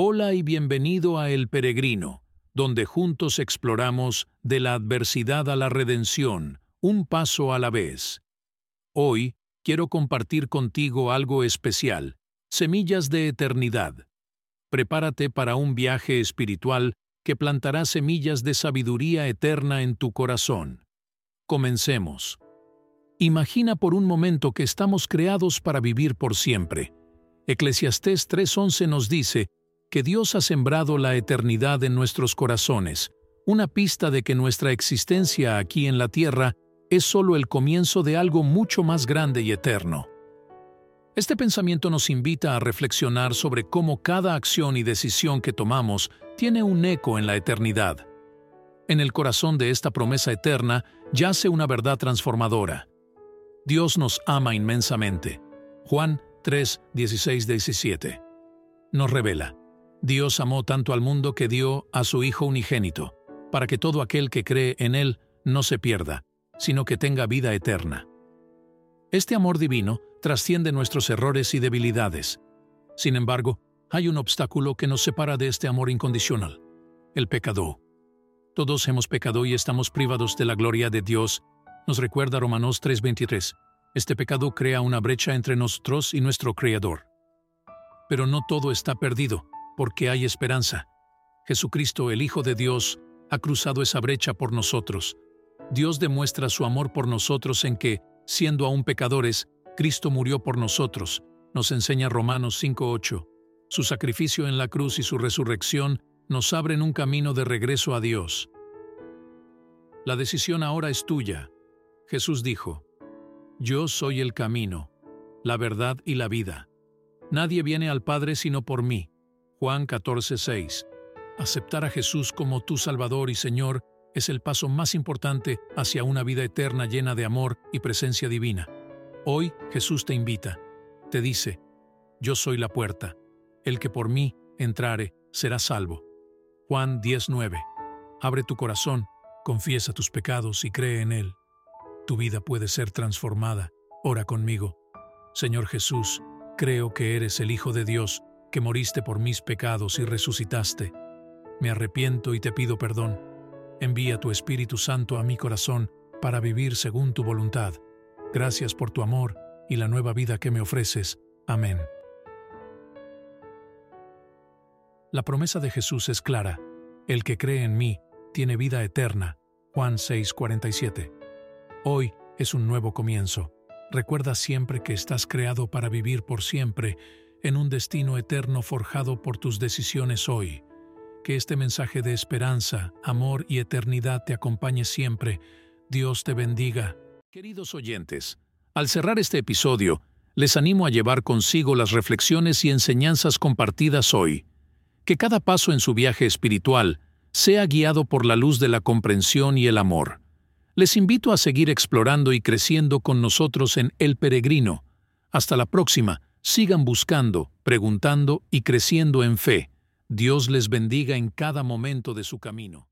Hola y bienvenido a El Peregrino, donde juntos exploramos de la adversidad a la redención, un paso a la vez. Hoy quiero compartir contigo algo especial, semillas de eternidad. Prepárate para un viaje espiritual que plantará semillas de sabiduría eterna en tu corazón. Comencemos. Imagina por un momento que estamos creados para vivir por siempre. Eclesiastés 3:11 nos dice que Dios ha sembrado la eternidad en nuestros corazones, una pista de que nuestra existencia aquí en la tierra es solo el comienzo de algo mucho más grande y eterno. Este pensamiento nos invita a reflexionar sobre cómo cada acción y decisión que tomamos tiene un eco en la eternidad. En el corazón de esta promesa eterna yace una verdad transformadora. Dios nos ama inmensamente. Juan 3, 16, 17. Nos revela. Dios amó tanto al mundo que dio a su Hijo unigénito, para que todo aquel que cree en Él no se pierda, sino que tenga vida eterna. Este amor divino trasciende nuestros errores y debilidades. Sin embargo, hay un obstáculo que nos separa de este amor incondicional, el pecado. Todos hemos pecado y estamos privados de la gloria de Dios, nos recuerda Romanos 3:23. Este pecado crea una brecha entre nosotros y nuestro Creador. Pero no todo está perdido porque hay esperanza. Jesucristo, el Hijo de Dios, ha cruzado esa brecha por nosotros. Dios demuestra su amor por nosotros en que, siendo aún pecadores, Cristo murió por nosotros, nos enseña Romanos 5.8. Su sacrificio en la cruz y su resurrección nos abren un camino de regreso a Dios. La decisión ahora es tuya. Jesús dijo, Yo soy el camino, la verdad y la vida. Nadie viene al Padre sino por mí. Juan 14:6. Aceptar a Jesús como tu Salvador y Señor es el paso más importante hacia una vida eterna llena de amor y presencia divina. Hoy Jesús te invita, te dice, yo soy la puerta, el que por mí entrare será salvo. Juan 10:9. Abre tu corazón, confiesa tus pecados y cree en Él. Tu vida puede ser transformada. Ora conmigo. Señor Jesús, creo que eres el Hijo de Dios que moriste por mis pecados y resucitaste. Me arrepiento y te pido perdón. Envía tu Espíritu Santo a mi corazón para vivir según tu voluntad. Gracias por tu amor y la nueva vida que me ofreces. Amén. La promesa de Jesús es clara. El que cree en mí tiene vida eterna. Juan 6:47. Hoy es un nuevo comienzo. Recuerda siempre que estás creado para vivir por siempre en un destino eterno forjado por tus decisiones hoy. Que este mensaje de esperanza, amor y eternidad te acompañe siempre. Dios te bendiga. Queridos oyentes, al cerrar este episodio, les animo a llevar consigo las reflexiones y enseñanzas compartidas hoy. Que cada paso en su viaje espiritual sea guiado por la luz de la comprensión y el amor. Les invito a seguir explorando y creciendo con nosotros en El Peregrino. Hasta la próxima Sigan buscando, preguntando y creciendo en fe. Dios les bendiga en cada momento de su camino.